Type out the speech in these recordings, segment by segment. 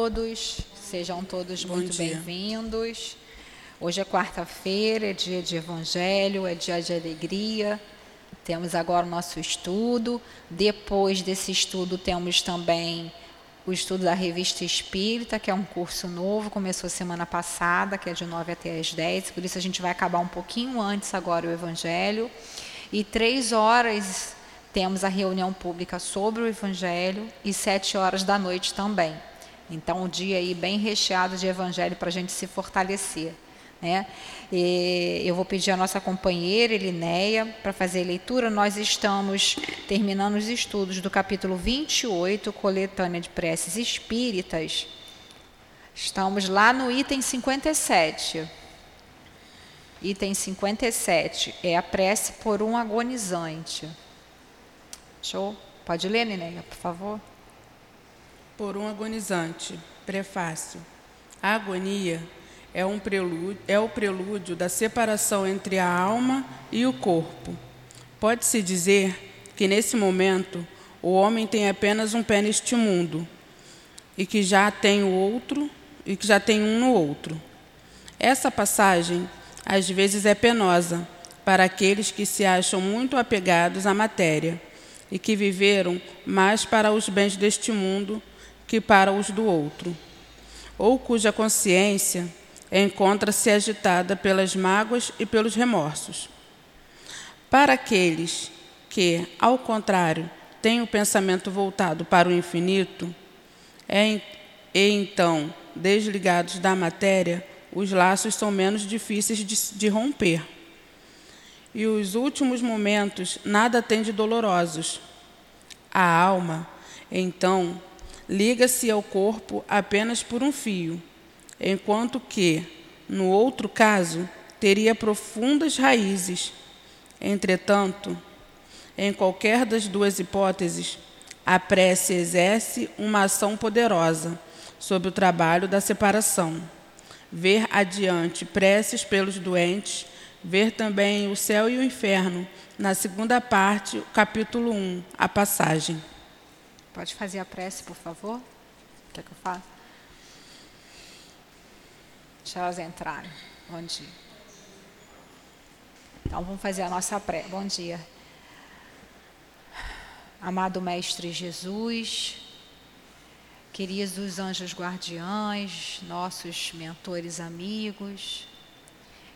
todos, sejam todos Bom muito bem-vindos. Hoje é quarta-feira, é dia de evangelho, é dia de alegria. Temos agora o nosso estudo. Depois desse estudo, temos também o estudo da Revista Espírita, que é um curso novo, começou semana passada, que é de 9 até as 10, por isso a gente vai acabar um pouquinho antes agora o Evangelho. E três horas temos a reunião pública sobre o Evangelho e sete horas da noite também. Então, um dia aí bem recheado de evangelho para a gente se fortalecer. Né? E eu vou pedir à nossa companheira Elinéia para fazer a leitura. Nós estamos terminando os estudos do capítulo 28, Coletânea de Preces Espíritas. Estamos lá no item 57. Item 57 é a prece por um agonizante. Show? Pode ler, Nenéia, por favor? Por um agonizante. Prefácio. A agonia é, um prelúdio, é o prelúdio da separação entre a alma e o corpo. Pode-se dizer que nesse momento o homem tem apenas um pé neste mundo e que já tem o outro e que já tem um no outro. Essa passagem às vezes é penosa para aqueles que se acham muito apegados à matéria e que viveram mais para os bens deste mundo que para os do outro, ou cuja consciência encontra-se agitada pelas mágoas e pelos remorsos. Para aqueles que, ao contrário, têm o pensamento voltado para o infinito, é, e então, desligados da matéria, os laços são menos difíceis de, de romper. E os últimos momentos nada têm de dolorosos. A alma, então, liga-se ao corpo apenas por um fio, enquanto que, no outro caso, teria profundas raízes. Entretanto, em qualquer das duas hipóteses, a prece exerce uma ação poderosa sobre o trabalho da separação. Ver adiante preces pelos doentes, ver também o céu e o inferno, na segunda parte, capítulo 1, a passagem. Pode fazer a prece, por favor? Quer que eu faça? Deixa elas entrarem. Bom dia. Então vamos fazer a nossa prece. Bom dia. Amado Mestre Jesus, queridos anjos guardiães, nossos mentores amigos,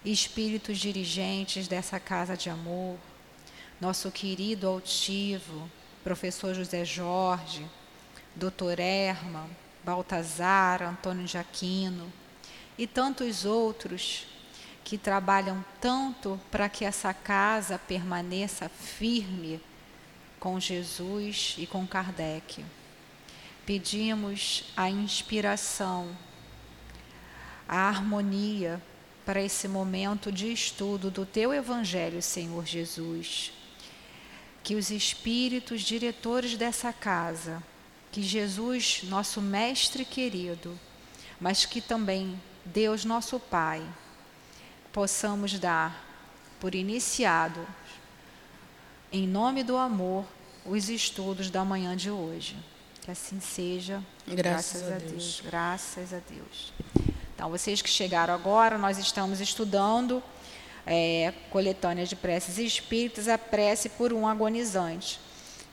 espíritos dirigentes dessa casa de amor, nosso querido altivo, professor José Jorge, doutor Erma, Baltazar, Antônio Jaquino e tantos outros que trabalham tanto para que essa casa permaneça firme com Jesus e com Kardec. Pedimos a inspiração, a harmonia para esse momento de estudo do teu Evangelho, Senhor Jesus que os espíritos diretores dessa casa, que Jesus, nosso mestre querido, mas que também Deus, nosso Pai, possamos dar por iniciado, em nome do amor, os estudos da manhã de hoje. Que assim seja. Graças, graças a, Deus. Deus. Graças a Deus. Então, vocês que chegaram agora, nós estamos estudando é, coletânea de preces espíritas, a prece por um agonizante.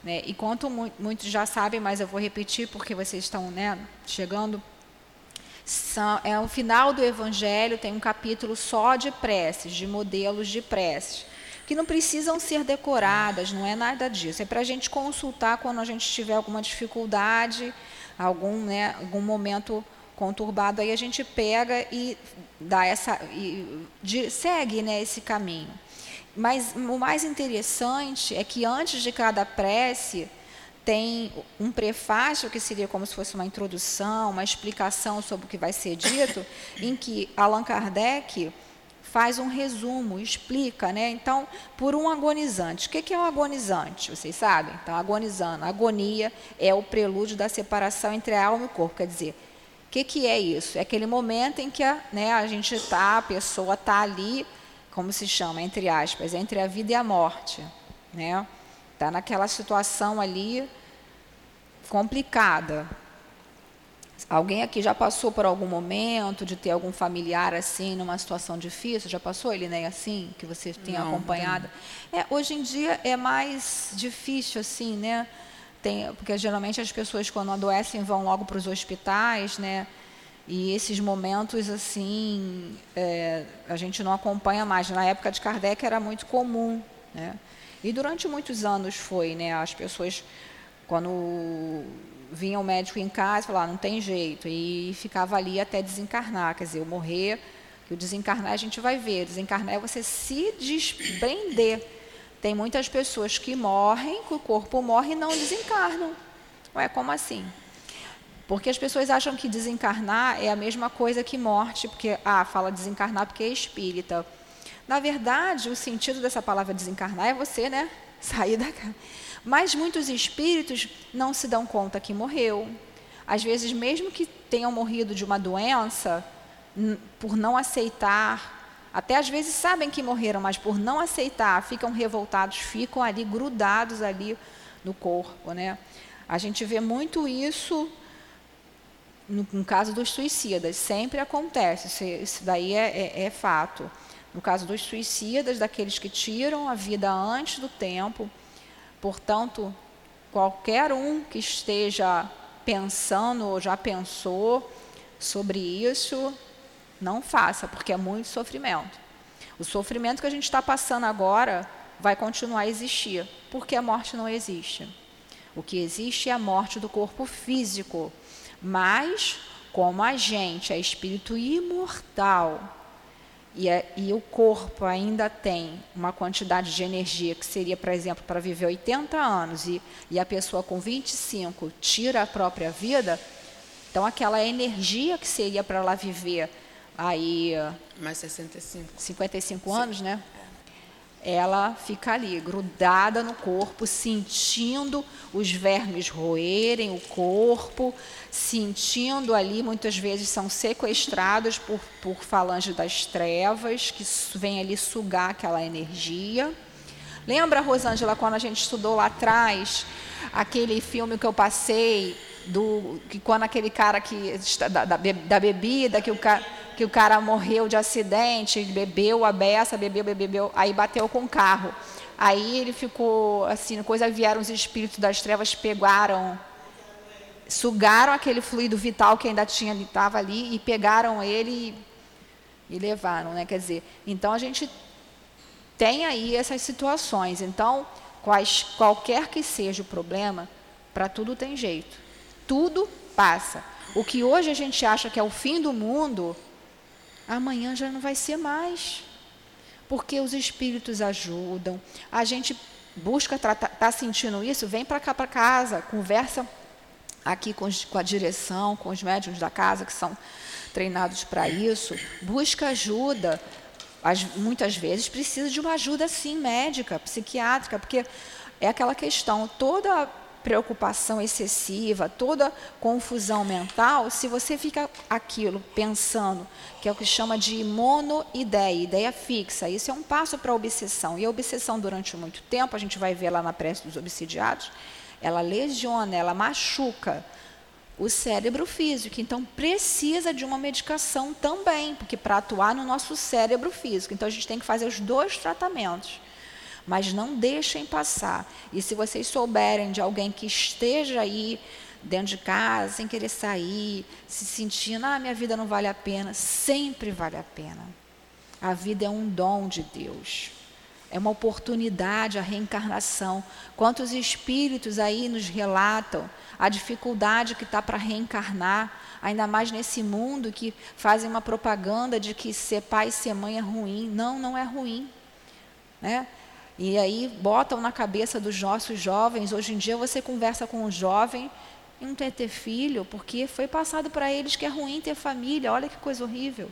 Né? E quanto mu muitos já sabem, mas eu vou repetir porque vocês estão né, chegando, são, é o final do Evangelho, tem um capítulo só de preces, de modelos de preces, que não precisam ser decoradas, não é nada disso. É para a gente consultar quando a gente tiver alguma dificuldade, algum, né, algum momento conturbado, aí a gente pega e dá essa e segue né, esse caminho. Mas o mais interessante é que antes de cada prece tem um prefácio que seria como se fosse uma introdução, uma explicação sobre o que vai ser dito, em que Allan Kardec faz um resumo, explica, né? Então, por um agonizante. O que é um agonizante? Vocês sabem? Então, agonizando. A agonia é o prelúdio da separação entre a alma e o corpo. Quer dizer, o que, que é isso? É aquele momento em que a, né, a gente está, a pessoa está ali, como se chama, entre aspas, entre a vida e a morte. Né? Está naquela situação ali complicada. Alguém aqui já passou por algum momento de ter algum familiar assim, numa situação difícil? Já passou, ele nem assim, que você não, acompanhado? É, hoje em dia é mais difícil assim, né? Tem, porque geralmente as pessoas quando adoecem vão logo para os hospitais, né? E esses momentos assim é, a gente não acompanha mais. Na época de Kardec era muito comum, né? E durante muitos anos foi, né? As pessoas quando vinha o médico em casa, falava, ah, não tem jeito, e ficava ali até desencarnar, quer dizer, eu morrer, o desencarnar a gente vai ver, desencarnar é você se desprender. Tem muitas pessoas que morrem, que o corpo morre e não desencarnam. Ué, como assim? Porque as pessoas acham que desencarnar é a mesma coisa que morte, porque, ah, fala desencarnar porque é espírita. Na verdade, o sentido dessa palavra desencarnar é você, né, sair da casa mas muitos espíritos não se dão conta que morreu. Às vezes, mesmo que tenham morrido de uma doença, por não aceitar, até às vezes sabem que morreram, mas por não aceitar, ficam revoltados, ficam ali grudados ali no corpo, né? A gente vê muito isso no, no caso dos suicidas, sempre acontece, isso, isso daí é, é, é fato. No caso dos suicidas, daqueles que tiram a vida antes do tempo, Portanto, qualquer um que esteja pensando ou já pensou sobre isso, não faça, porque é muito sofrimento. O sofrimento que a gente está passando agora vai continuar a existir, porque a morte não existe. O que existe é a morte do corpo físico. Mas, como a gente é espírito imortal, e, é, e, o corpo ainda tem uma quantidade de energia que seria, por exemplo, para viver 80 anos e, e a pessoa com 25 tira a própria vida, então aquela energia que seria para ela viver aí mais 65, 55 Sim. anos, né? ela fica ali, grudada no corpo, sentindo os vermes roerem o corpo, sentindo ali, muitas vezes são sequestrados por, por falange das trevas, que vem ali sugar aquela energia. Lembra, Rosângela, quando a gente estudou lá atrás, aquele filme que eu passei, do que quando aquele cara que da, da, da bebida, que o cara que o cara morreu de acidente, bebeu a beça, bebeu, bebeu, bebeu, aí bateu com o carro. Aí ele ficou assim, coisa vieram os espíritos das trevas, pegaram, sugaram aquele fluido vital que ainda tinha estava ali e pegaram ele e, e levaram, né? Quer dizer, então a gente tem aí essas situações. Então, quais, qualquer que seja o problema, para tudo tem jeito. Tudo passa. O que hoje a gente acha que é o fim do mundo, amanhã já não vai ser mais. Porque os espíritos ajudam. A gente busca está sentindo isso, vem para cá para casa, conversa aqui com, com, a direção, com os médiums da casa que são treinados para isso, busca ajuda. As, muitas vezes precisa de uma ajuda sim médica, psiquiátrica, porque é aquela questão, toda preocupação excessiva, toda confusão mental, se você fica aquilo pensando, que é o que chama de monoideia, ideia fixa, isso é um passo para a obsessão. E a obsessão, durante muito tempo, a gente vai ver lá na prece dos obsidiados, ela lesiona, ela machuca o cérebro físico. Então, precisa de uma medicação também, porque para atuar no nosso cérebro físico. Então, a gente tem que fazer os dois tratamentos mas não deixem passar. E se vocês souberem de alguém que esteja aí dentro de casa, sem querer sair, se sentindo, ah, minha vida não vale a pena, sempre vale a pena. A vida é um dom de Deus. É uma oportunidade, a reencarnação. Quantos espíritos aí nos relatam a dificuldade que está para reencarnar, ainda mais nesse mundo que fazem uma propaganda de que ser pai e ser mãe é ruim. Não, não é ruim. Né? E aí botam na cabeça dos nossos jovens, hoje em dia você conversa com um jovem e não quer ter filho, porque foi passado para eles que é ruim ter família, olha que coisa horrível.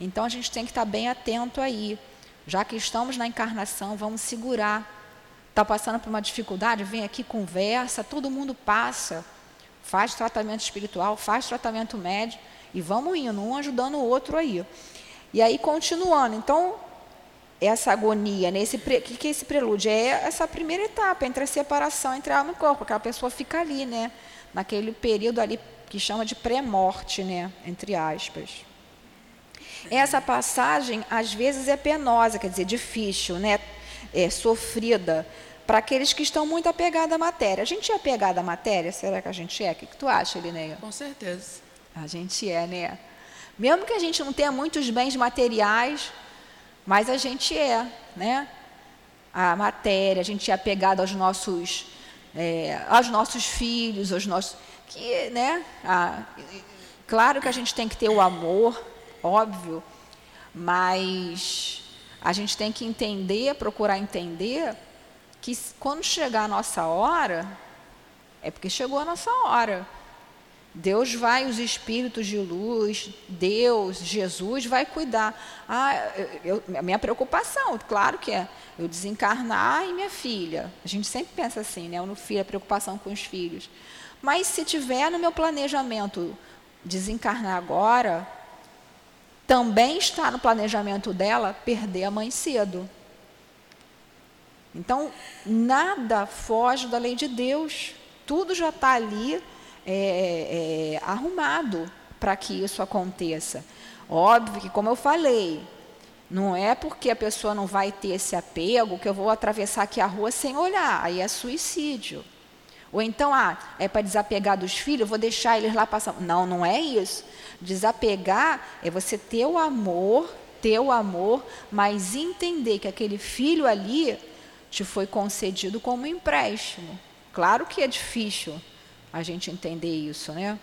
Então a gente tem que estar bem atento aí. Já que estamos na encarnação, vamos segurar. Está passando por uma dificuldade? Vem aqui, conversa, todo mundo passa. Faz tratamento espiritual, faz tratamento médio e vamos indo, um ajudando o outro aí. E aí, continuando. Então, essa agonia, nesse né? o que, que é esse prelúdio? É essa primeira etapa entre a separação entre a alma e o corpo, aquela pessoa fica ali, né? Naquele período ali que chama de pré-morte, né, entre aspas. Essa passagem às vezes é penosa, quer dizer, difícil, né, é, sofrida para aqueles que estão muito apegados à matéria. A gente é apegado à matéria? Será que a gente é? O que, que tu acha, Lineia? Com certeza. A gente é, né? Mesmo que a gente não tenha muitos bens materiais, mas a gente é, né? A matéria, a gente é apegado aos nossos, é, aos nossos filhos, aos nossos, que, né? A, claro que a gente tem que ter o amor, óbvio, mas a gente tem que entender, procurar entender que quando chegar a nossa hora, é porque chegou a nossa hora. Deus vai, os espíritos de luz, Deus, Jesus vai cuidar. Ah, a minha preocupação, claro que é, eu desencarnar e minha filha. A gente sempre pensa assim, né? No filho, a preocupação com os filhos. Mas se tiver no meu planejamento desencarnar agora, também está no planejamento dela perder a mãe cedo. Então, nada foge da lei de Deus. Tudo já está ali é, é, arrumado para que isso aconteça. Óbvio que, como eu falei, não é porque a pessoa não vai ter esse apego que eu vou atravessar aqui a rua sem olhar. Aí é suicídio. Ou então, ah, é para desapegar dos filhos, vou deixar eles lá passando. Não, não é isso. Desapegar é você ter o amor, ter o amor, mas entender que aquele filho ali te foi concedido como empréstimo. Claro que é difícil a gente entender isso, né?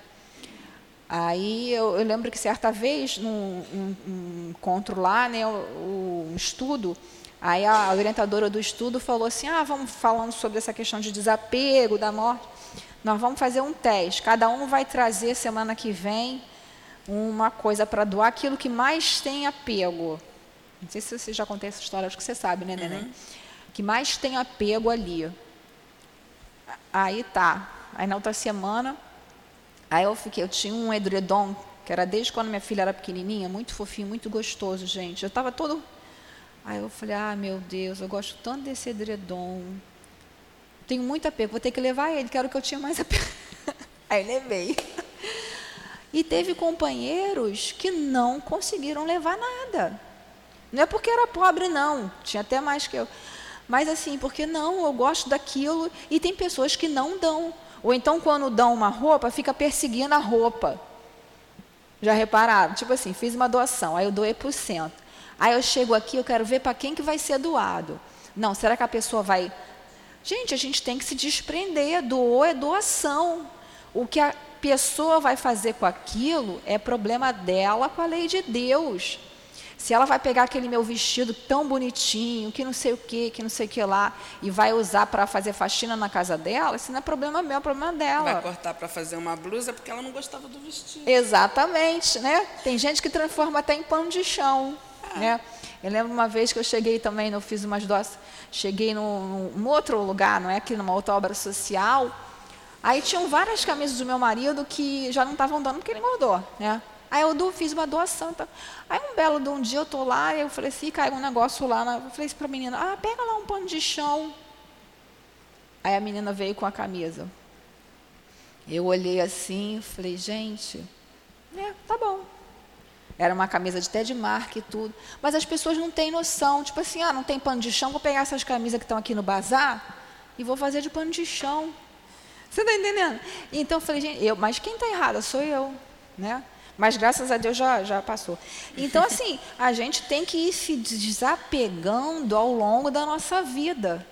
Aí eu, eu lembro que certa vez, num um, um encontro lá, né, um estudo, aí a orientadora do estudo falou assim, ah, vamos falando sobre essa questão de desapego, da morte, nós vamos fazer um teste, cada um vai trazer semana que vem uma coisa para doar, aquilo que mais tem apego. Não sei se você já contei essa história, acho que você sabe, né, Neném? Uhum que mais tem apego ali. Aí tá. Aí na outra semana, aí eu fiquei, eu tinha um edredom, que era desde quando minha filha era pequenininha, muito fofinho, muito gostoso, gente. Eu estava todo. Aí eu falei, ah, meu Deus, eu gosto tanto desse edredom. Tenho muito apego, vou ter que levar ele, quero que eu tinha mais apego. Aí levei. E teve companheiros que não conseguiram levar nada. Não é porque era pobre, não. Tinha até mais que eu. Mas assim, porque não, eu gosto daquilo e tem pessoas que não dão. Ou então, quando dão uma roupa, fica perseguindo a roupa. Já repararam? Tipo assim, fiz uma doação, aí eu doei por cento. Aí eu chego aqui, eu quero ver para quem que vai ser doado. Não, será que a pessoa vai. Gente, a gente tem que se desprender. Doou é doação. O que a pessoa vai fazer com aquilo é problema dela com a lei de Deus. Se ela vai pegar aquele meu vestido tão bonitinho, que não sei o que, que não sei o que lá, e vai usar para fazer faxina na casa dela, isso não é problema meu, é problema dela. Vai cortar para fazer uma blusa porque ela não gostava do vestido. Exatamente, né? Tem gente que transforma até em pano de chão, ah. né? Eu lembro uma vez que eu cheguei também, eu fiz umas doces, cheguei num, num outro lugar, não é aqui numa outra obra social, aí tinham várias camisas do meu marido que já não estavam dando porque ele engordou, né? Aí eu fiz uma doação. Tá? Aí um belo de um dia eu estou lá, e eu falei assim, caiu um negócio lá. Eu falei assim para a menina, ah, pega lá um pano de chão. Aí a menina veio com a camisa. Eu olhei assim, falei, gente, é, tá bom. Era uma camisa de Ted Mark e tudo. Mas as pessoas não têm noção. Tipo assim, ah, não tem pano de chão, vou pegar essas camisas que estão aqui no bazar e vou fazer de pano de chão. Você está entendendo? Então eu falei, gente, eu, mas quem está errada sou eu. Né? Mas graças a Deus já, já passou. Então, assim, a gente tem que ir se desapegando ao longo da nossa vida.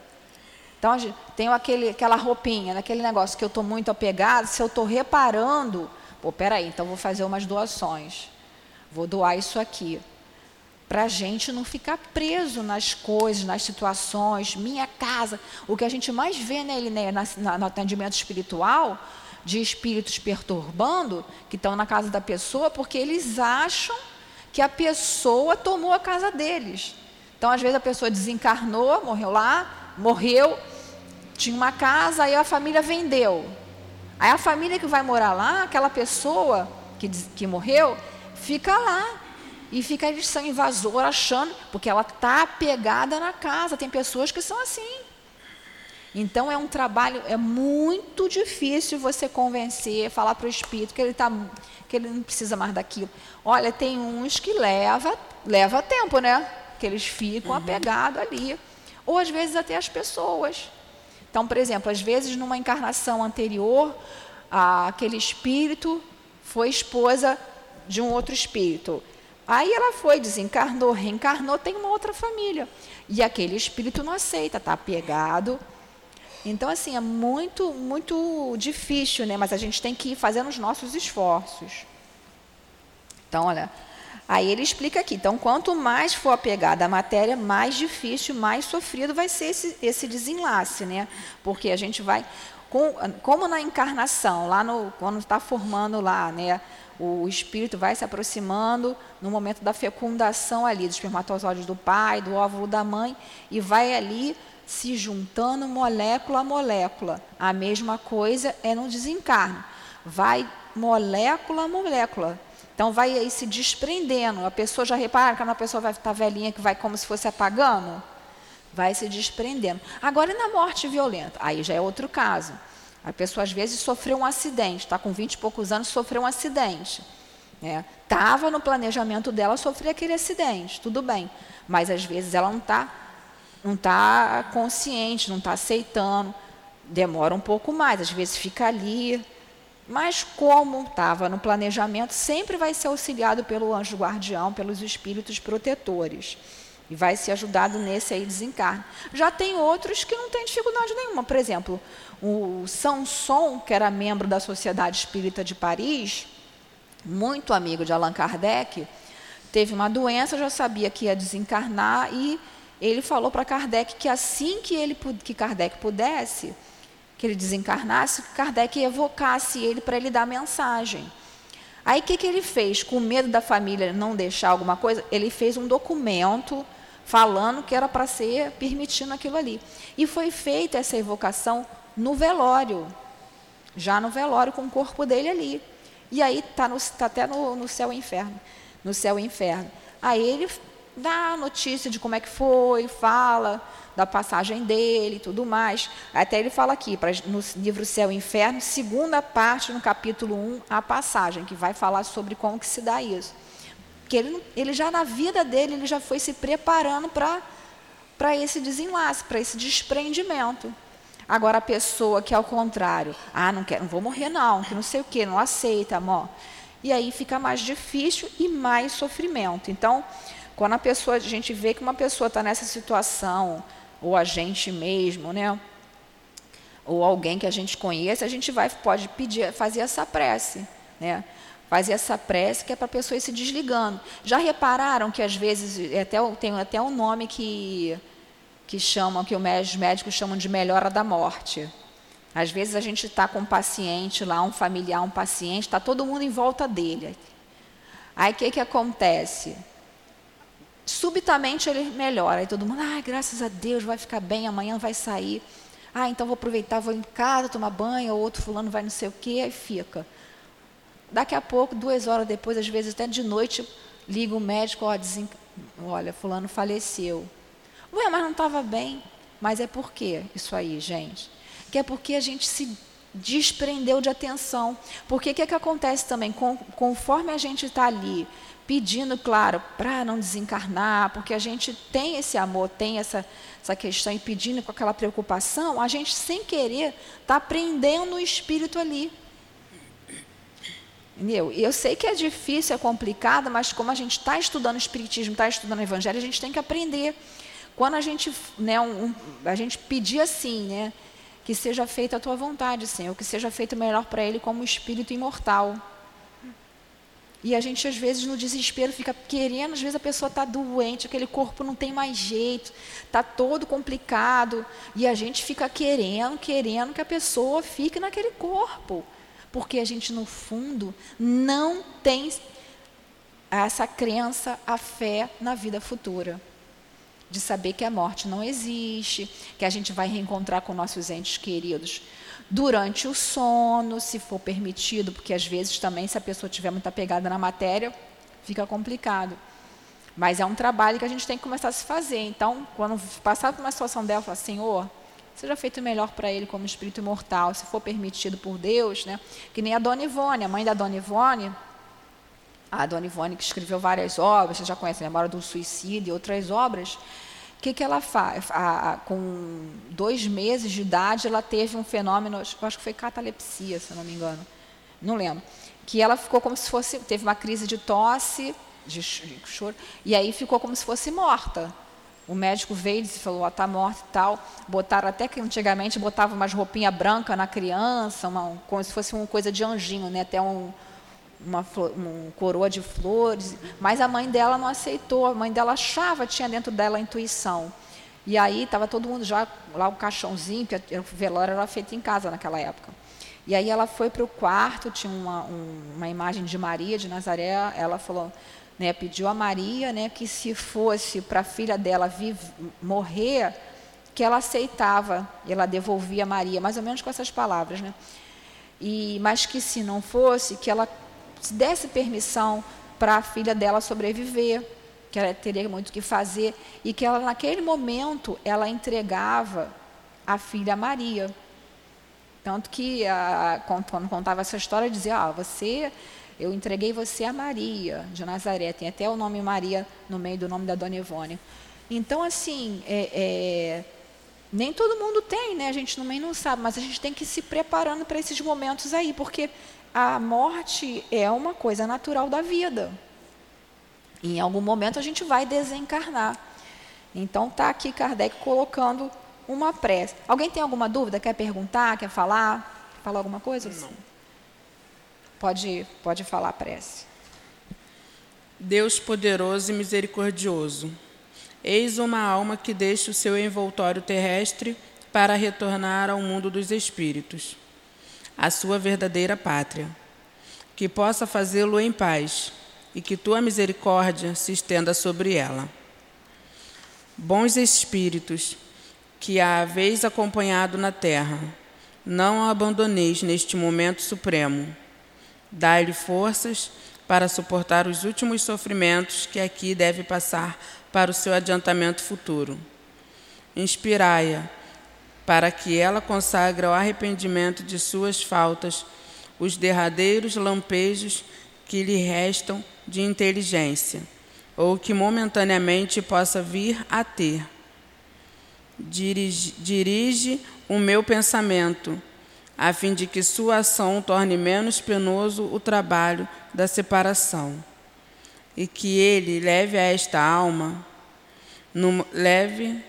Então, tenho aquele, aquela roupinha, aquele negócio que eu estou muito apegado, se eu estou reparando, pô, peraí, então vou fazer umas doações. Vou doar isso aqui. Para a gente não ficar preso nas coisas, nas situações, minha casa. O que a gente mais vê né, no atendimento espiritual de espíritos perturbando, que estão na casa da pessoa, porque eles acham que a pessoa tomou a casa deles. Então, às vezes, a pessoa desencarnou, morreu lá, morreu, tinha uma casa, aí a família vendeu. Aí a família que vai morar lá, aquela pessoa que, que morreu, fica lá. E fica eles são invasor achando, porque ela está pegada na casa. Tem pessoas que são assim. Então é um trabalho, é muito difícil você convencer, falar para o espírito que ele tá, que ele não precisa mais daquilo. Olha, tem uns que leva, leva tempo, né? Que eles ficam uhum. apegados ali. Ou às vezes até as pessoas. Então, por exemplo, às vezes numa encarnação anterior, aquele espírito foi esposa de um outro espírito. Aí ela foi, desencarnou, reencarnou, tem uma outra família. E aquele espírito não aceita, está apegado. Então, assim, é muito, muito difícil, né? Mas a gente tem que ir fazendo os nossos esforços. Então, olha, aí ele explica aqui. Então, quanto mais for apegada à matéria, mais difícil, mais sofrido vai ser esse, esse desenlace, né? Porque a gente vai, com, como na encarnação, lá no, quando está formando lá, né? o espírito vai se aproximando no momento da fecundação ali, dos espermatozoides do pai, do óvulo da mãe, e vai ali se juntando molécula a molécula. A mesma coisa é no desencarno. Vai molécula a molécula. Então vai aí se desprendendo. A pessoa já repara que quando a pessoa vai estar velhinha que vai como se fosse apagando? Vai se desprendendo. Agora e na morte violenta? Aí já é outro caso. A pessoa às vezes sofreu um acidente, está com 20 e poucos anos, sofreu um acidente. Estava né? no planejamento dela sofrer aquele acidente, tudo bem. Mas às vezes ela não está não tá consciente, não está aceitando. Demora um pouco mais, às vezes fica ali. Mas como estava no planejamento, sempre vai ser auxiliado pelo anjo guardião, pelos espíritos protetores. E vai ser ajudado nesse aí desencarne. Já tem outros que não têm dificuldade nenhuma. Por exemplo, o Sanson, que era membro da Sociedade Espírita de Paris, muito amigo de Allan Kardec, teve uma doença, já sabia que ia desencarnar e ele falou para Kardec que assim que ele que Kardec pudesse, que ele desencarnasse, Kardec evocasse ele para ele dar mensagem. Aí o que, que ele fez? Com medo da família não deixar alguma coisa, ele fez um documento falando que era para ser permitindo aquilo ali. E foi feita essa evocação no velório, já no velório com o corpo dele ali. E aí está tá até no, no céu e inferno, no céu e inferno. Aí ele dá notícia de como é que foi, fala da passagem dele e tudo mais. Até ele fala aqui, pra, no livro Céu e Inferno, segunda parte, no capítulo 1, a passagem, que vai falar sobre como que se dá isso. Porque ele, ele já na vida dele, ele já foi se preparando para esse desenlace, para esse desprendimento. Agora a pessoa que é ao contrário, ah, não quero, não vou morrer não, que não sei o que, não aceita, amor. E aí fica mais difícil e mais sofrimento. Então, quando a pessoa, a gente vê que uma pessoa está nessa situação, ou a gente mesmo, né? Ou alguém que a gente conhece, a gente vai, pode pedir, fazer essa prece, né? Fazer essa prece que é para a pessoa ir se desligando. Já repararam que às vezes, é até, tem até um nome que que chamam, que os médicos chamam de melhora da morte. Às vezes a gente está com um paciente lá, um familiar, um paciente, está todo mundo em volta dele. Aí o que, que acontece? Subitamente ele melhora, aí todo mundo, ah, graças a Deus, vai ficar bem, amanhã vai sair. Ah, então vou aproveitar, vou em casa tomar banho, ou outro fulano vai não sei o quê, aí fica. Daqui a pouco, duas horas depois, às vezes até de noite, liga o médico, ó, desen... olha, fulano faleceu. Ué, mas não estava bem. Mas é por quê isso aí, gente? Que é porque a gente se desprendeu de atenção. Porque o que, é que acontece também? Com, conforme a gente está ali pedindo, claro, para não desencarnar, porque a gente tem esse amor, tem essa, essa questão e pedindo com aquela preocupação, a gente sem querer está prendendo o espírito ali. Entendeu? E eu sei que é difícil, é complicado, mas como a gente está estudando Espiritismo, está estudando Evangelho, a gente tem que aprender. Quando a gente, né, um, a gente pedir assim, né, que seja feita a tua vontade, Senhor, que seja feito melhor para ele como espírito imortal. E a gente, às vezes, no desespero, fica querendo, às vezes a pessoa está doente, aquele corpo não tem mais jeito, está todo complicado, e a gente fica querendo, querendo que a pessoa fique naquele corpo. Porque a gente, no fundo, não tem essa crença, a fé na vida futura. De saber que a morte não existe, que a gente vai reencontrar com nossos entes queridos durante o sono, se for permitido, porque às vezes também, se a pessoa estiver muito apegada na matéria, fica complicado. Mas é um trabalho que a gente tem que começar a se fazer. Então, quando passar por uma situação dela, falar, Senhor, seja feito melhor para ele como espírito imortal, se for permitido por Deus, né? Que nem a Dona Ivone, a mãe da Dona Ivone, a Dona Ivone que escreveu várias obras, você já conhece a Memória do Suicídio e outras obras. O que, que ela faz? com dois meses de idade, ela teve um fenômeno, acho que foi catalepsia, se não me engano, não lembro, que ela ficou como se fosse, teve uma crise de tosse, de choro, e aí ficou como se fosse morta. O médico veio e falou, está morta e tal. Botaram até que antigamente botava umas roupinhas brancas na criança, uma, como se fosse uma coisa de anjinho, né? até um, uma, uma coroa de flores. Mas a mãe dela não aceitou, a mãe dela achava, tinha dentro dela a intuição. E aí estava todo mundo já, lá o caixãozinho, porque o velório era feito em casa naquela época. E aí ela foi para o quarto, tinha uma, um, uma imagem de Maria de Nazaré, ela falou, né, pediu a Maria né, que se fosse para a filha dela vive, morrer, que ela aceitava, e ela devolvia a Maria, mais ou menos com essas palavras. Né? E, mas que se não fosse, que ela desse permissão para a filha dela sobreviver, que ela teria muito o que fazer, e que ela, naquele momento, ela entregava a filha a Maria. Tanto que, a, quando contava essa história, dizia, ah, você eu entreguei você a Maria de Nazaré, tem até o nome Maria no meio do nome da Dona Ivone. Então, assim, é, é, nem todo mundo tem, né? A gente também não sabe, mas a gente tem que ir se preparando para esses momentos aí, porque a morte é uma coisa natural da vida. Em algum momento a gente vai desencarnar. Então, está aqui Kardec colocando uma prece. Alguém tem alguma dúvida? Quer perguntar? Quer falar? Falar alguma coisa? Não. Pode, pode falar a prece. Deus poderoso e misericordioso, eis uma alma que deixa o seu envoltório terrestre para retornar ao mundo dos espíritos, a sua verdadeira pátria. Que possa fazê-lo em paz e que tua misericórdia se estenda sobre ela. Bons espíritos, que a haveis acompanhado na terra, não a abandoneis neste momento supremo Dai-lhe forças para suportar os últimos sofrimentos que aqui deve passar para o seu adiantamento futuro. Inspirai-a para que ela consagre ao arrependimento de suas faltas os derradeiros lampejos que lhe restam de inteligência, ou que momentaneamente possa vir a ter. Dirige, dirige o meu pensamento a fim de que sua ação torne menos penoso o trabalho da separação, e que ele leve a esta alma, no, leve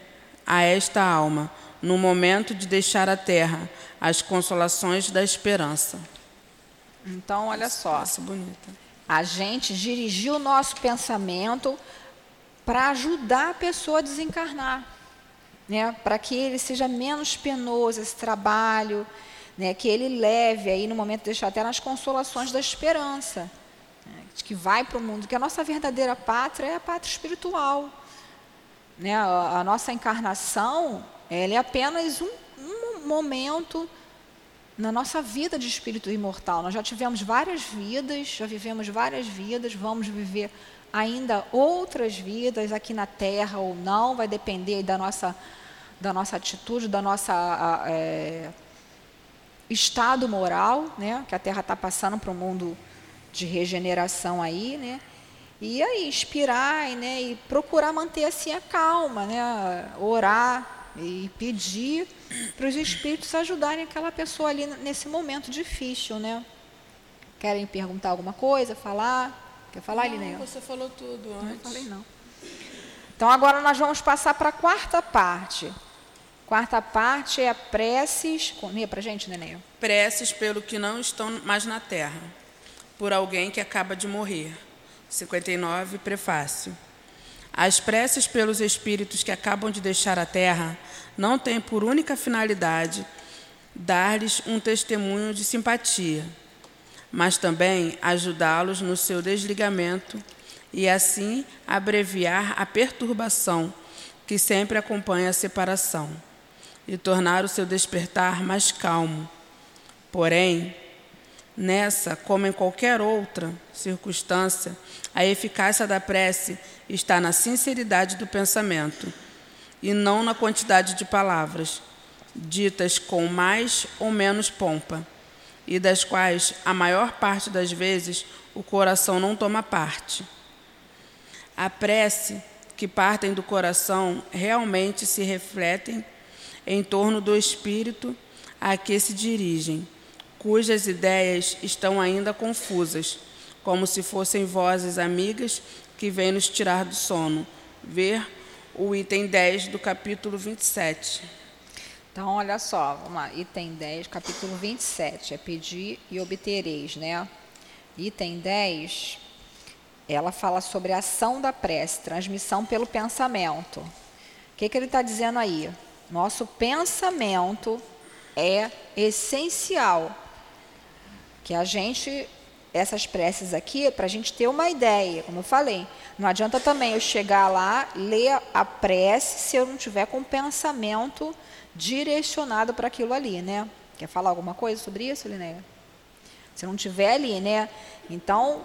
a esta alma, no momento de deixar a terra, as consolações da esperança. Então, olha só, a gente dirigiu o nosso pensamento para ajudar a pessoa a desencarnar, né? para que ele seja menos penoso esse trabalho, né, que ele leve aí no momento de deixar até nas consolações da esperança, né, que vai para o mundo, que a nossa verdadeira pátria é a pátria espiritual. Né, a, a nossa encarnação ela é apenas um, um momento na nossa vida de espírito imortal. Nós já tivemos várias vidas, já vivemos várias vidas, vamos viver ainda outras vidas aqui na Terra ou não, vai depender da nossa, da nossa atitude, da nossa. É, estado moral, né, que a Terra está passando para um mundo de regeneração aí, né, e aí inspirar né, e procurar manter assim a calma, né, orar e pedir para os espíritos ajudarem aquela pessoa ali nesse momento difícil, né. Querem perguntar alguma coisa, falar? Quer falar, Não, você falou tudo antes. Não falei não. Então agora nós vamos passar para a quarta parte. Quarta parte é preces. Lê para a gente, Neném. Preces pelo que não estão mais na terra, por alguém que acaba de morrer. 59, prefácio. As preces pelos espíritos que acabam de deixar a terra não têm por única finalidade dar-lhes um testemunho de simpatia, mas também ajudá-los no seu desligamento e assim abreviar a perturbação que sempre acompanha a separação e tornar o seu despertar mais calmo. Porém, nessa, como em qualquer outra circunstância, a eficácia da prece está na sinceridade do pensamento e não na quantidade de palavras, ditas com mais ou menos pompa, e das quais a maior parte das vezes o coração não toma parte. A prece que partem do coração realmente se refletem em torno do espírito a que se dirigem, cujas ideias estão ainda confusas, como se fossem vozes amigas que vêm nos tirar do sono. Ver o item 10 do capítulo 27. Então, olha só, vamos lá, item 10, capítulo 27, é pedir e obtereis, né? Item 10, ela fala sobre a ação da prece, transmissão pelo pensamento. O que, que ele está dizendo aí? Nosso pensamento é essencial. Que a gente, essas preces aqui, para a gente ter uma ideia, como eu falei. Não adianta também eu chegar lá, ler a prece, se eu não tiver com pensamento direcionado para aquilo ali, né? Quer falar alguma coisa sobre isso, Linéia? Se não tiver ali, né? Então,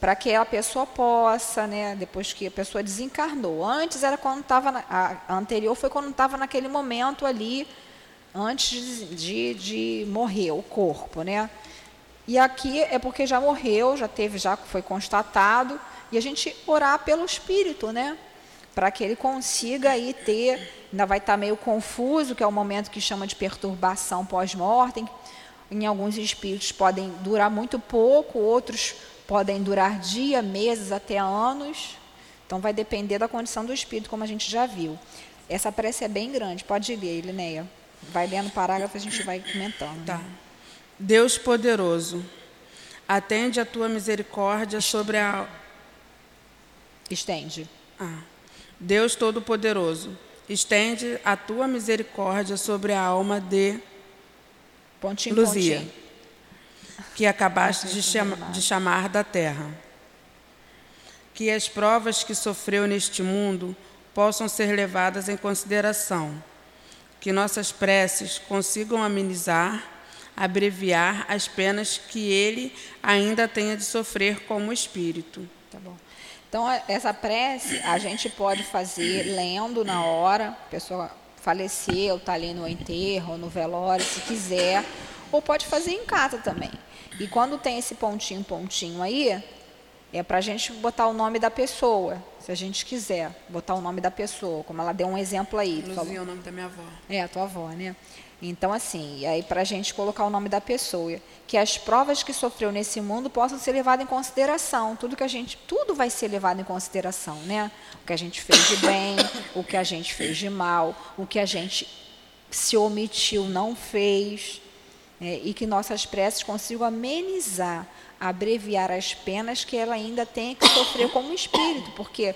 para que a pessoa possa, né, depois que a pessoa desencarnou. Antes era quando estava, a anterior foi quando estava naquele momento ali, antes de, de morrer o corpo, né? E aqui é porque já morreu, já teve, já foi constatado, e a gente orar pelo espírito, né? Para que ele consiga aí ter, ainda vai estar tá meio confuso, que é o momento que chama de perturbação pós-mortem. Em alguns espíritos podem durar muito pouco, outros podem durar dias, meses, até anos. Então vai depender da condição do espírito, como a gente já viu. Essa prece é bem grande, pode ler, Lineia. Vai lendo o parágrafo, a gente vai comentando. Tá. Deus poderoso, atende a tua misericórdia sobre a. Estende. Ah. Deus Todo-Poderoso, estende a tua misericórdia sobre a alma de pontinho, Luzia. Pontinho que acabaste de, chama, de chamar da terra. Que as provas que sofreu neste mundo possam ser levadas em consideração. Que nossas preces consigam amenizar, abreviar as penas que ele ainda tenha de sofrer como espírito. Tá bom. Então, essa prece a gente pode fazer lendo na hora, a pessoa faleceu, está ali no enterro, no velório, se quiser, ou pode fazer em casa também. E quando tem esse pontinho, pontinho aí, é para a gente botar o nome da pessoa, se a gente quiser botar o nome da pessoa, como ela deu um exemplo aí. Luzia é o nome da minha avó. É, a tua avó, né? Então, assim, e aí para a gente colocar o nome da pessoa, que as provas que sofreu nesse mundo possam ser levadas em consideração. Tudo que a gente, tudo vai ser levado em consideração, né? O que a gente fez de bem, o que a gente fez de mal, o que a gente se omitiu, não fez é, e que nossas preces consigam amenizar, abreviar as penas que ela ainda tem que sofrer como espírito, porque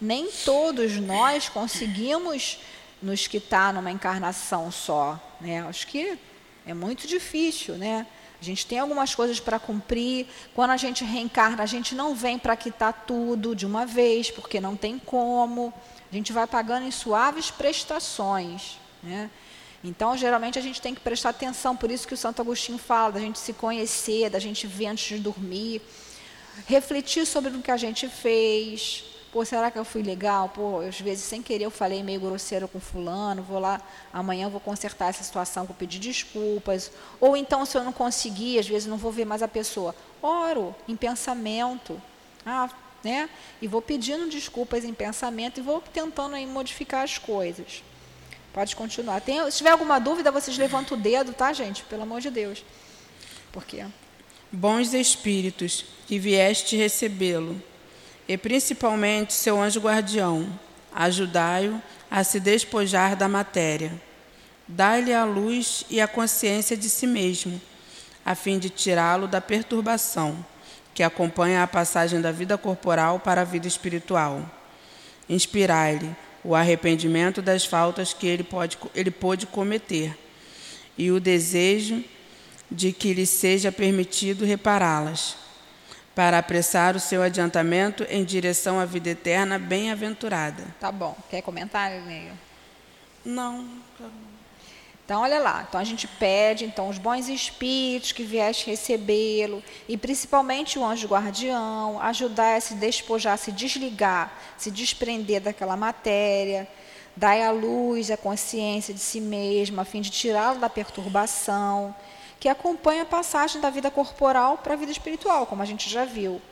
nem todos nós conseguimos nos quitar numa encarnação só. Né? Acho que é muito difícil, né? A gente tem algumas coisas para cumprir. Quando a gente reencarna, a gente não vem para quitar tudo de uma vez, porque não tem como. A gente vai pagando em suaves prestações. Né? Então, geralmente, a gente tem que prestar atenção, por isso que o Santo Agostinho fala, da gente se conhecer, da gente ver antes de dormir, refletir sobre o que a gente fez. Pô, será que eu fui legal? Pô, às vezes, sem querer, eu falei meio grosseiro com fulano, vou lá, amanhã eu vou consertar essa situação, vou pedir desculpas. Ou então, se eu não conseguir, às vezes não vou ver mais a pessoa. Oro em pensamento. Ah, né? E vou pedindo desculpas em pensamento e vou tentando aí modificar as coisas. Pode continuar. Tem, se tiver alguma dúvida, vocês levantam o dedo, tá, gente? Pelo amor de Deus. Por quê? Bons espíritos, que vieste recebê-lo, e principalmente seu anjo guardião, ajudai-o a se despojar da matéria. Dai-lhe a luz e a consciência de si mesmo, a fim de tirá-lo da perturbação que acompanha a passagem da vida corporal para a vida espiritual. Inspirai-lhe o arrependimento das faltas que ele, pode, ele pôde cometer e o desejo de que lhe seja permitido repará-las, para apressar o seu adiantamento em direção à vida eterna bem-aventurada. Tá bom. Quer comentar, Neil? Não. Então, olha lá. Então, a gente pede então os bons espíritos que vieste recebê-lo, e principalmente o anjo guardião, ajudar a se despojar, a se desligar, se desprender daquela matéria, Dai à luz a consciência de si mesmo, a fim de tirá-lo da perturbação, que acompanha a passagem da vida corporal para a vida espiritual, como a gente já viu.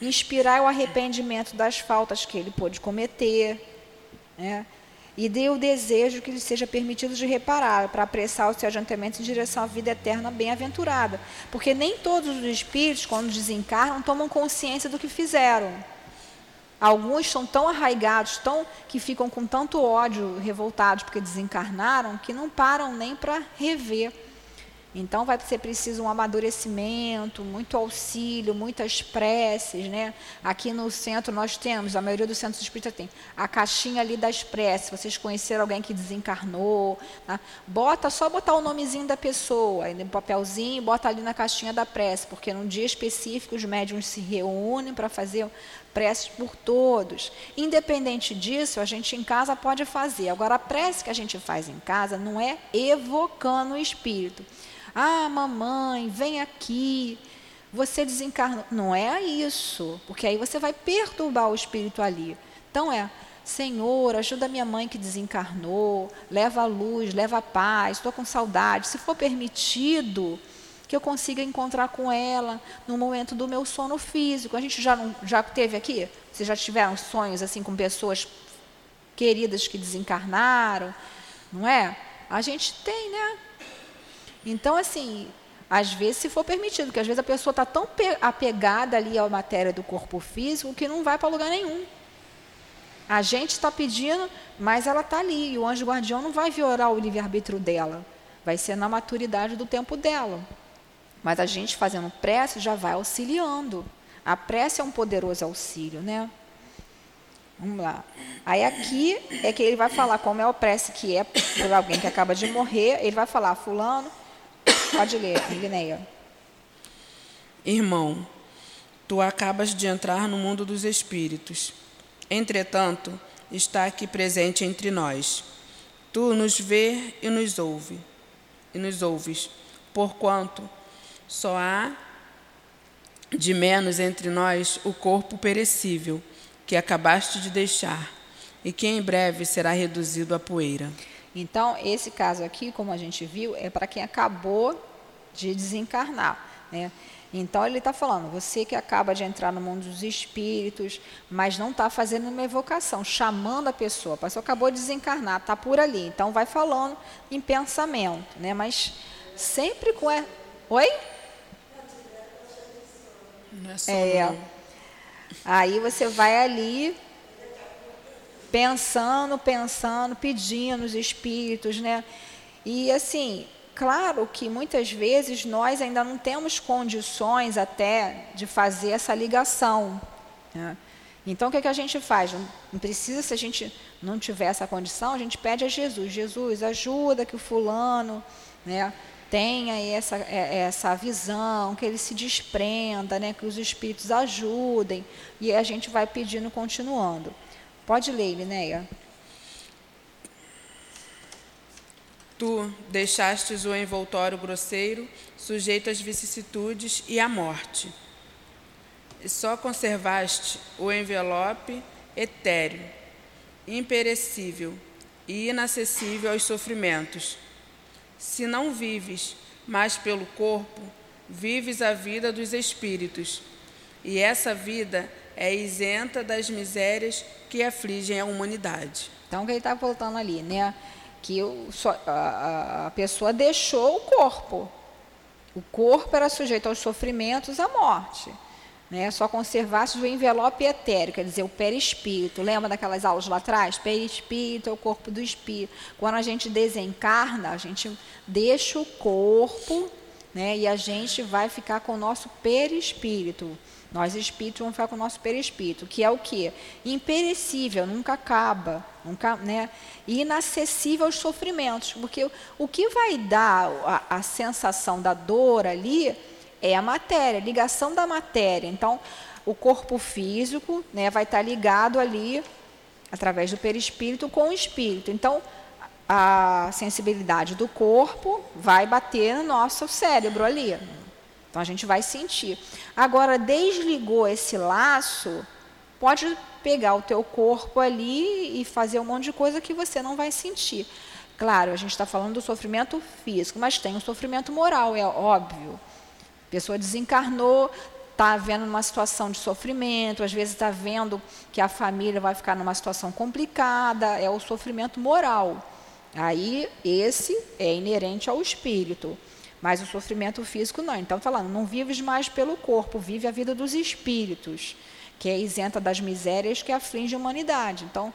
Inspirai o arrependimento das faltas que ele pôde cometer, né? e dê o desejo que lhe seja permitido de reparar, para apressar o seu adiantamento em direção à vida eterna bem-aventurada. Porque nem todos os espíritos, quando desencarnam, tomam consciência do que fizeram. Alguns são tão arraigados, tão que ficam com tanto ódio, revoltados porque desencarnaram, que não param nem para rever então vai ser preciso um amadurecimento, muito auxílio, muitas preces, né? Aqui no centro nós temos, a maioria dos centros espíritas tem, a caixinha ali das preces. Vocês conheceram alguém que desencarnou, tá? bota só botar o nomezinho da pessoa, no papelzinho, bota ali na caixinha da prece, porque num dia específico os médiums se reúnem para fazer preces por todos. Independente disso, a gente em casa pode fazer. Agora a prece que a gente faz em casa não é evocando o espírito ah, mamãe, vem aqui. Você desencarnou. Não é isso, porque aí você vai perturbar o espírito ali. Então é, Senhor, ajuda minha mãe que desencarnou, leva a luz, leva a paz, estou com saudade. Se for permitido, que eu consiga encontrar com ela no momento do meu sono físico. A gente já, não, já teve aqui? Vocês já tiveram sonhos assim com pessoas queridas que desencarnaram? Não é? A gente tem, né? Então, assim, às vezes, se for permitido, porque às vezes a pessoa está tão apegada ali à matéria do corpo físico que não vai para lugar nenhum. A gente está pedindo, mas ela está ali. E o anjo guardião não vai violar o livre-arbítrio dela. Vai ser na maturidade do tempo dela. Mas a gente fazendo prece já vai auxiliando. A prece é um poderoso auxílio, né? Vamos lá. Aí aqui é que ele vai falar como é o prece que é por alguém que acaba de morrer. Ele vai falar, fulano, Pode ler, Lineia. Irmão, tu acabas de entrar no mundo dos espíritos. Entretanto, está aqui presente entre nós. Tu nos vê e nos ouve, e nos ouves, porquanto só há de menos entre nós o corpo perecível que acabaste de deixar, e que em breve será reduzido a poeira. Então, esse caso aqui, como a gente viu, é para quem acabou de desencarnar. Né? Então, ele está falando, você que acaba de entrar no mundo dos espíritos, mas não está fazendo uma evocação, chamando a pessoa. A pessoa acabou de desencarnar, está por ali. Então, vai falando em pensamento, né? mas sempre com. É... Oi? Não é só é. Aí você vai ali pensando, pensando, pedindo os espíritos, né? E assim, claro que muitas vezes nós ainda não temos condições até de fazer essa ligação. Né? Então, o que, é que a gente faz? Não precisa, se a gente não tiver essa condição, a gente pede a Jesus: Jesus, ajuda que o fulano né, tenha essa, é, essa visão, que ele se desprenda, né, que os espíritos ajudem. E a gente vai pedindo, continuando. Pode ler, Linéia. Tu deixastes o envoltório grosseiro, sujeito às vicissitudes e à morte. E só conservaste o envelope etéreo, imperecível e inacessível aos sofrimentos. Se não vives mais pelo corpo, vives a vida dos espíritos, e essa vida é isenta das misérias que afligem a humanidade. Então, que ele está voltando ali, né? Que a, a pessoa deixou o corpo. O corpo era sujeito aos sofrimentos, à morte. Né? Só conservasse o envelope etérico, quer dizer, o perispírito. Lembra daquelas aulas lá atrás? Perispírito é o corpo do espírito. Quando a gente desencarna, a gente deixa o corpo né? e a gente vai ficar com o nosso perispírito. Nós espíritos vamos ficar com o nosso perispírito, que é o quê? Imperecível, nunca acaba, nunca, né? Inacessível aos sofrimentos, porque o que vai dar a, a sensação da dor ali é a matéria, a ligação da matéria. Então, o corpo físico, né, vai estar ligado ali através do perispírito com o espírito. Então, a sensibilidade do corpo vai bater no nosso cérebro ali, então a gente vai sentir. Agora, desligou esse laço, pode pegar o teu corpo ali e fazer um monte de coisa que você não vai sentir. Claro, a gente está falando do sofrimento físico, mas tem o sofrimento moral, é óbvio. A pessoa desencarnou, está vendo uma situação de sofrimento, às vezes está vendo que a família vai ficar numa situação complicada, é o sofrimento moral. Aí, esse é inerente ao espírito. Mas o sofrimento físico não. Então, falando, não vives mais pelo corpo, vive a vida dos espíritos, que é isenta das misérias que aflige a humanidade. Então,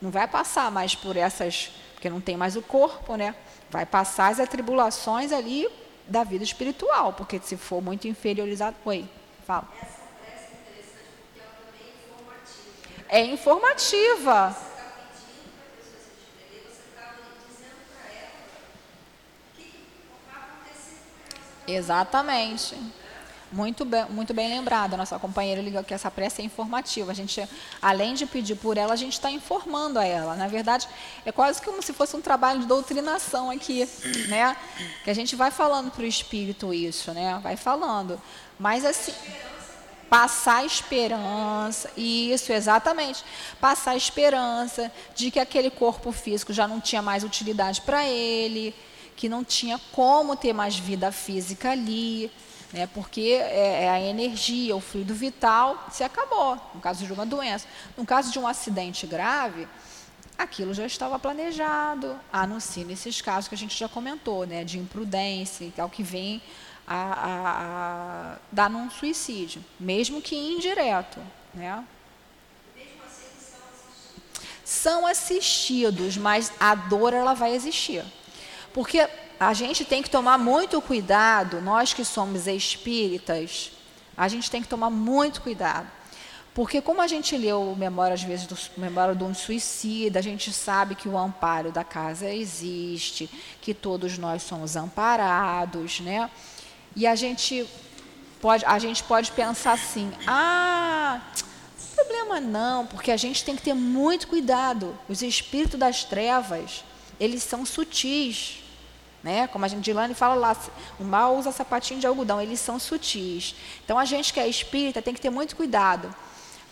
não vai passar mais por essas, porque não tem mais o corpo, né? Vai passar as atribulações ali da vida espiritual, porque se for muito inferiorizado. Oi, fala. Essa é interessante porque ela também é informativa. É informativa. Exatamente. Muito bem, muito bem lembrada, nossa companheira ligou que essa prece é informativa. A gente, além de pedir por ela, a gente está informando a ela. Na verdade, é quase como se fosse um trabalho de doutrinação aqui, né? Que a gente vai falando para o espírito isso, né? Vai falando. Mas assim, passar esperança, isso exatamente, passar esperança de que aquele corpo físico já não tinha mais utilidade para ele, que não tinha como ter mais vida física ali, né, porque é, é, a energia, o fluido vital se acabou, no caso de uma doença. No caso de um acidente grave, aquilo já estava planejado, a não ser nesses casos que a gente já comentou, né, de imprudência e tal, que vem a, a, a dar num suicídio, mesmo que indireto. Né? São assistidos, mas a dor ela vai existir. Porque a gente tem que tomar muito cuidado, nós que somos espíritas, a gente tem que tomar muito cuidado. Porque como a gente leu memória às vezes do memória de um suicida, a gente sabe que o amparo da casa existe, que todos nós somos amparados, né? E a gente pode, a gente pode pensar assim: "Ah, problema não, porque a gente tem que ter muito cuidado. Os espíritos das trevas, eles são sutis. Né? Como a gente, Dilane fala lá, o mal usa sapatinho de algodão, eles são sutis. Então a gente que é espírita tem que ter muito cuidado,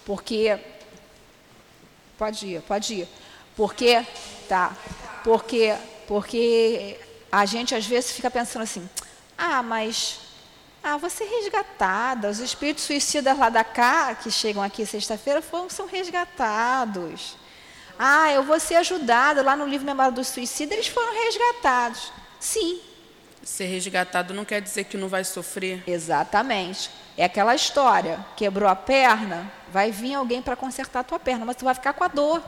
porque pode ir, pode ir, porque tá, porque porque a gente às vezes fica pensando assim, ah, mas ah, ser resgatada. Os espíritos suicidas lá da cá, que chegam aqui sexta-feira, são resgatados. Ah, eu vou ser ajudada. Lá no livro Memória do Suicida, eles foram resgatados. Sim. Ser resgatado não quer dizer que não vai sofrer. Exatamente. É aquela história. Quebrou a perna, vai vir alguém para consertar a tua perna, mas tu vai ficar com a dor.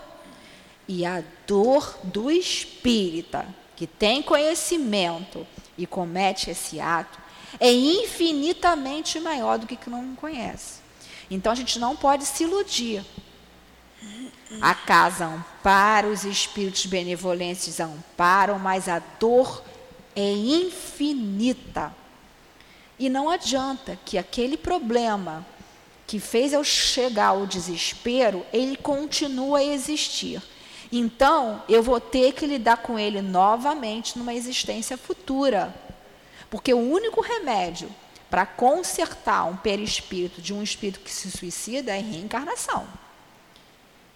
E a dor do espírita, que tem conhecimento e comete esse ato, é infinitamente maior do que que não conhece. Então a gente não pode se iludir. A casa ampara, os espíritos benevolentes amparam, mas a dor é infinita. E não adianta que aquele problema que fez eu chegar ao desespero, ele continua a existir. Então, eu vou ter que lidar com ele novamente numa existência futura. Porque o único remédio para consertar um perispírito de um espírito que se suicida é reencarnação.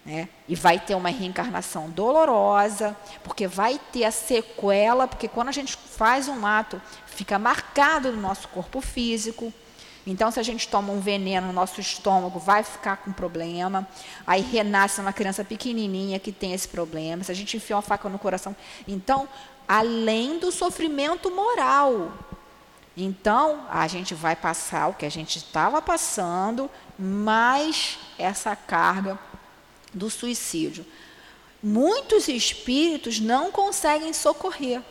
Né? E vai ter uma reencarnação dolorosa, porque vai ter a sequela, porque quando a gente faz um ato, fica marcado no nosso corpo físico. Então, se a gente toma um veneno no nosso estômago, vai ficar com problema. Aí renasce uma criança pequenininha que tem esse problema. Se a gente enfia uma faca no coração. Então, além do sofrimento moral. Então, a gente vai passar o que a gente estava passando, mais essa carga do suicídio. Muitos espíritos não conseguem socorrer.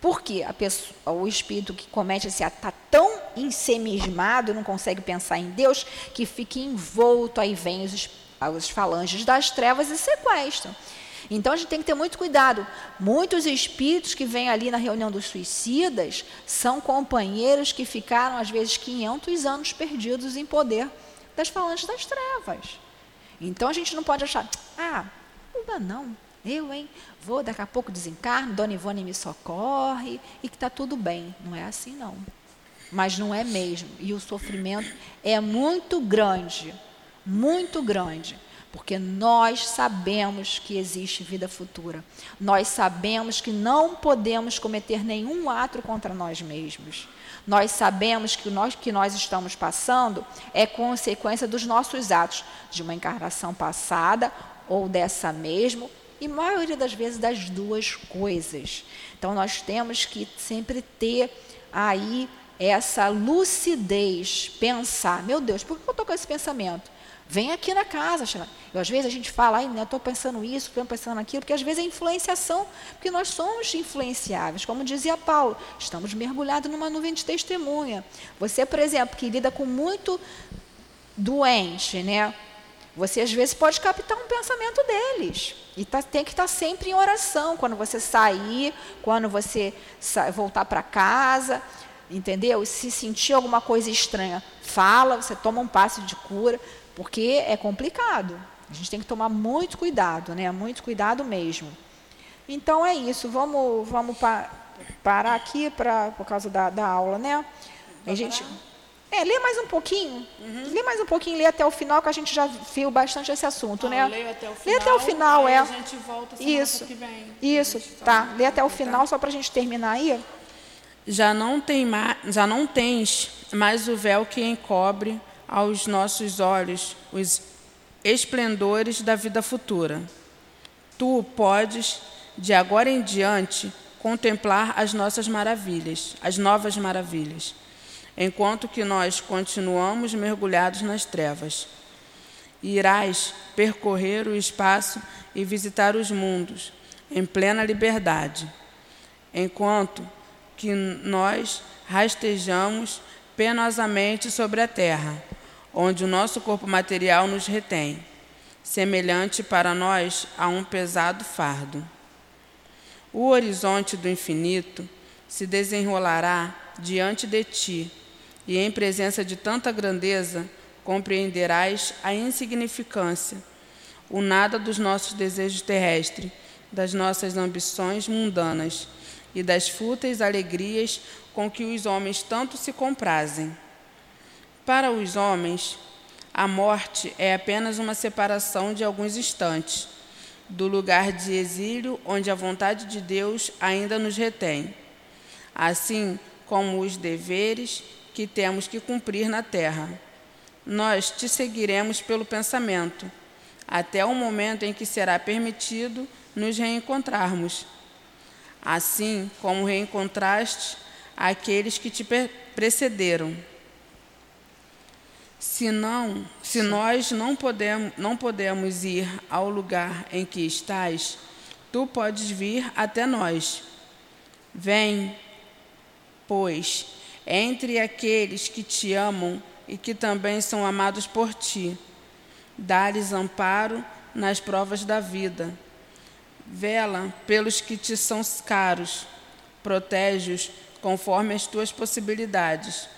Por quê? A pessoa, o espírito que comete esse ato está tão ensemismado, não consegue pensar em Deus, que fica envolto, aí vem os, os falanges das trevas e sequestram. Então a gente tem que ter muito cuidado. Muitos espíritos que vêm ali na reunião dos suicidas são companheiros que ficaram, às vezes, 500 anos perdidos em poder das falanges das trevas. Então a gente não pode achar, ah, dá não, eu, hein, vou daqui a pouco desencarno, Dona Ivone me socorre e que está tudo bem. Não é assim não. Mas não é mesmo. E o sofrimento é muito grande. muito grande, porque nós sabemos que existe vida futura. Nós sabemos que não podemos cometer nenhum ato contra nós mesmos. Nós sabemos que o nós, que nós estamos passando é consequência dos nossos atos, de uma encarnação passada ou dessa mesmo, e maioria das vezes das duas coisas. Então nós temos que sempre ter aí essa lucidez, pensar, meu Deus, por que eu estou com esse pensamento? Vem aqui na casa, eu, às vezes a gente fala, né, estou pensando isso, estou pensando aquilo, porque às vezes é influenciação, porque nós somos influenciáveis, como dizia Paulo, estamos mergulhados numa nuvem de testemunha. Você, por exemplo, que lida com muito doente, né? Você às vezes pode captar um pensamento deles. E tá, tem que estar tá sempre em oração quando você sair, quando você voltar para casa, entendeu? Se sentir alguma coisa estranha, fala, você toma um passe de cura, porque é complicado. A gente tem que tomar muito cuidado, né? Muito cuidado mesmo. Então é isso. Vamos, vamos pa parar aqui pra, por causa da, da aula, né? A gente. É, lê mais um pouquinho. Uhum. Lê mais um pouquinho, lê até o final, que a gente já viu bastante esse assunto, ah, né? Lê até o final. Lê até o final, é. A gente volta Isso. Que vem. Isso, tá. Lê até o final, só para a gente terminar aí. Já não, tem já não tens mais o véu que encobre aos nossos olhos os esplendores da vida futura. Tu podes, de agora em diante, contemplar as nossas maravilhas, as novas maravilhas, enquanto que nós continuamos mergulhados nas trevas. Irás percorrer o espaço e visitar os mundos em plena liberdade, enquanto que nós rastejamos penosamente sobre a terra, onde o nosso corpo material nos retém, semelhante para nós a um pesado fardo. O horizonte do infinito se desenrolará diante de ti, e em presença de tanta grandeza compreenderás a insignificância, o nada dos nossos desejos terrestres, das nossas ambições mundanas e das fúteis alegrias com que os homens tanto se comprazem. Para os homens, a morte é apenas uma separação de alguns instantes do lugar de exílio onde a vontade de Deus ainda nos retém, assim como os deveres que temos que cumprir na terra. Nós te seguiremos pelo pensamento, até o momento em que será permitido nos reencontrarmos assim como reencontraste aqueles que te precederam. Se, não, se nós não podemos, não podemos ir ao lugar em que estás, tu podes vir até nós. Vem, pois, entre aqueles que te amam e que também são amados por ti. Dá-lhes amparo nas provas da vida Vela pelos que te são caros, protege-os conforme as tuas possibilidades.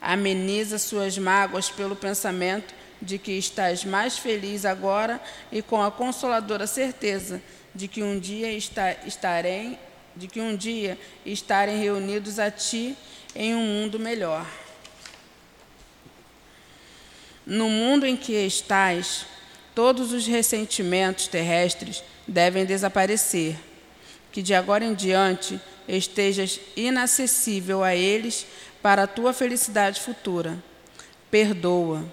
Ameniza suas mágoas pelo pensamento de que estás mais feliz agora e com a consoladora certeza de que um dia está, de que um dia estarem reunidos a ti em um mundo melhor. No mundo em que estás, todos os ressentimentos terrestres devem desaparecer, que de agora em diante estejas inacessível a eles para a tua felicidade futura. Perdoa,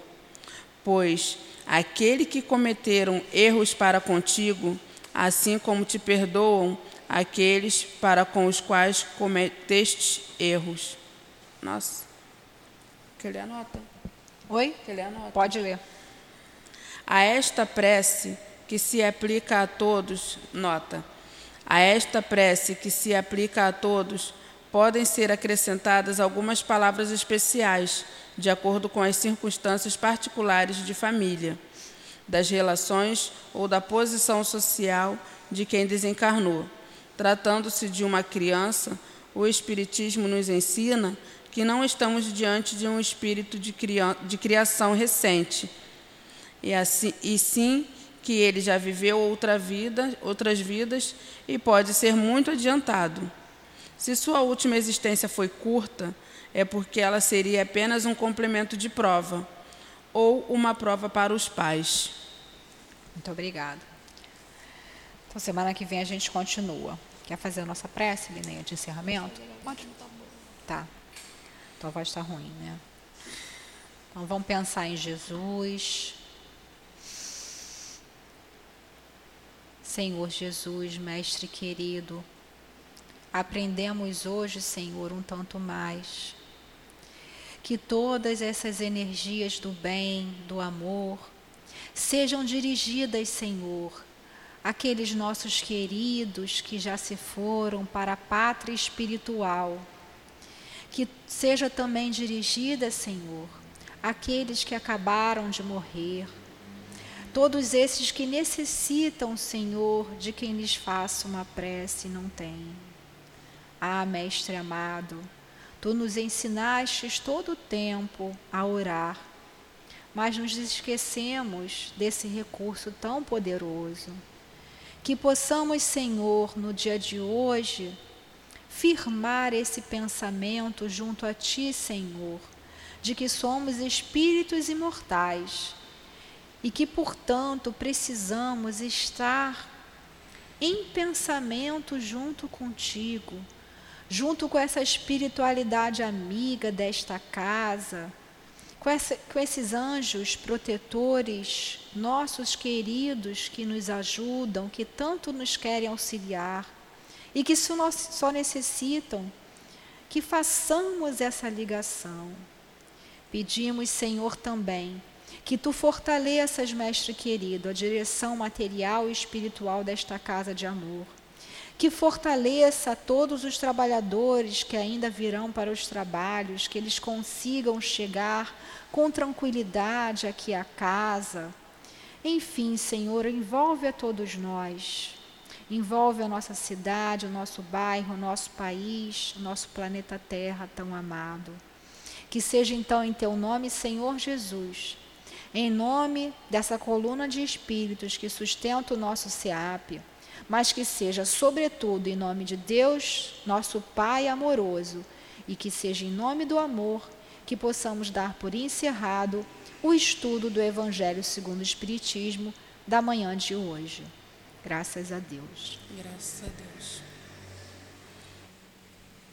pois aquele que cometeram erros para contigo, assim como te perdoam aqueles para com os quais cometeste erros. Nossa. Quer ler a nota? Oi? Quer ler a nota? Pode ler. A esta prece que se aplica a todos, nota, a esta prece que se aplica a todos, podem ser acrescentadas algumas palavras especiais, de acordo com as circunstâncias particulares de família, das relações ou da posição social de quem desencarnou. Tratando-se de uma criança, o Espiritismo nos ensina que não estamos diante de um espírito de, criação recente, e, assim, e sim que ele já viveu outra vida, outras vidas e pode ser muito adiantado. Se sua última existência foi curta, é porque ela seria apenas um complemento de prova, ou uma prova para os pais. Muito obrigada. Então, semana que vem a gente continua. Quer fazer a nossa prece, Lineia, de encerramento? Pode. Tá. Tua voz está ruim, né? Então, vamos pensar em Jesus. Senhor Jesus, Mestre querido, aprendemos hoje, Senhor, um tanto mais. Que todas essas energias do bem, do amor, sejam dirigidas, Senhor, àqueles nossos queridos que já se foram para a pátria espiritual. Que seja também dirigida, Senhor, àqueles que acabaram de morrer. Todos esses que necessitam, Senhor, de quem lhes faça uma prece não tem. Ah, Mestre amado, tu nos ensinastes todo o tempo a orar, mas nos esquecemos desse recurso tão poderoso. Que possamos, Senhor, no dia de hoje, firmar esse pensamento junto a Ti, Senhor, de que somos espíritos imortais e que, portanto, precisamos estar em pensamento junto contigo junto com essa espiritualidade amiga desta casa, com, essa, com, esses anjos protetores, nossos queridos que nos ajudam, que tanto nos querem auxiliar e que só, só necessitam que façamos essa ligação. Pedimos, Senhor, também que tu fortaleças, Mestre querido, a direção material e espiritual desta casa de amor que fortaleça todos os trabalhadores que ainda virão para os trabalhos, que eles consigam chegar com tranquilidade aqui à casa. Enfim, Senhor, envolve a todos nós. Envolve a nossa cidade, o nosso bairro, o nosso país, o nosso planeta Terra tão amado. Que seja então em teu nome, Senhor Jesus, em nome dessa coluna de espíritos que sustenta o nosso SEAP mas que seja, sobretudo, em nome de Deus, nosso Pai amoroso, e que seja em nome do amor que possamos dar por encerrado o estudo do Evangelho segundo o Espiritismo da manhã de hoje. Graças a Deus. Graças a Deus.